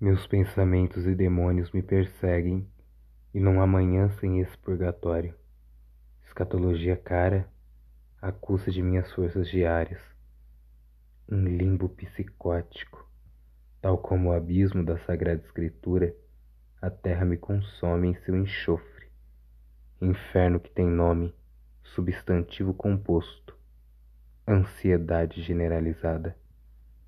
Meus pensamentos e demônios me perseguem, e não há manhã sem esse purgatório. Escatologia cara, à custa de minhas forças diárias. Um limbo psicótico, tal como o abismo da Sagrada Escritura, a terra me consome em seu enxofre. Inferno que tem nome, substantivo composto, ansiedade generalizada.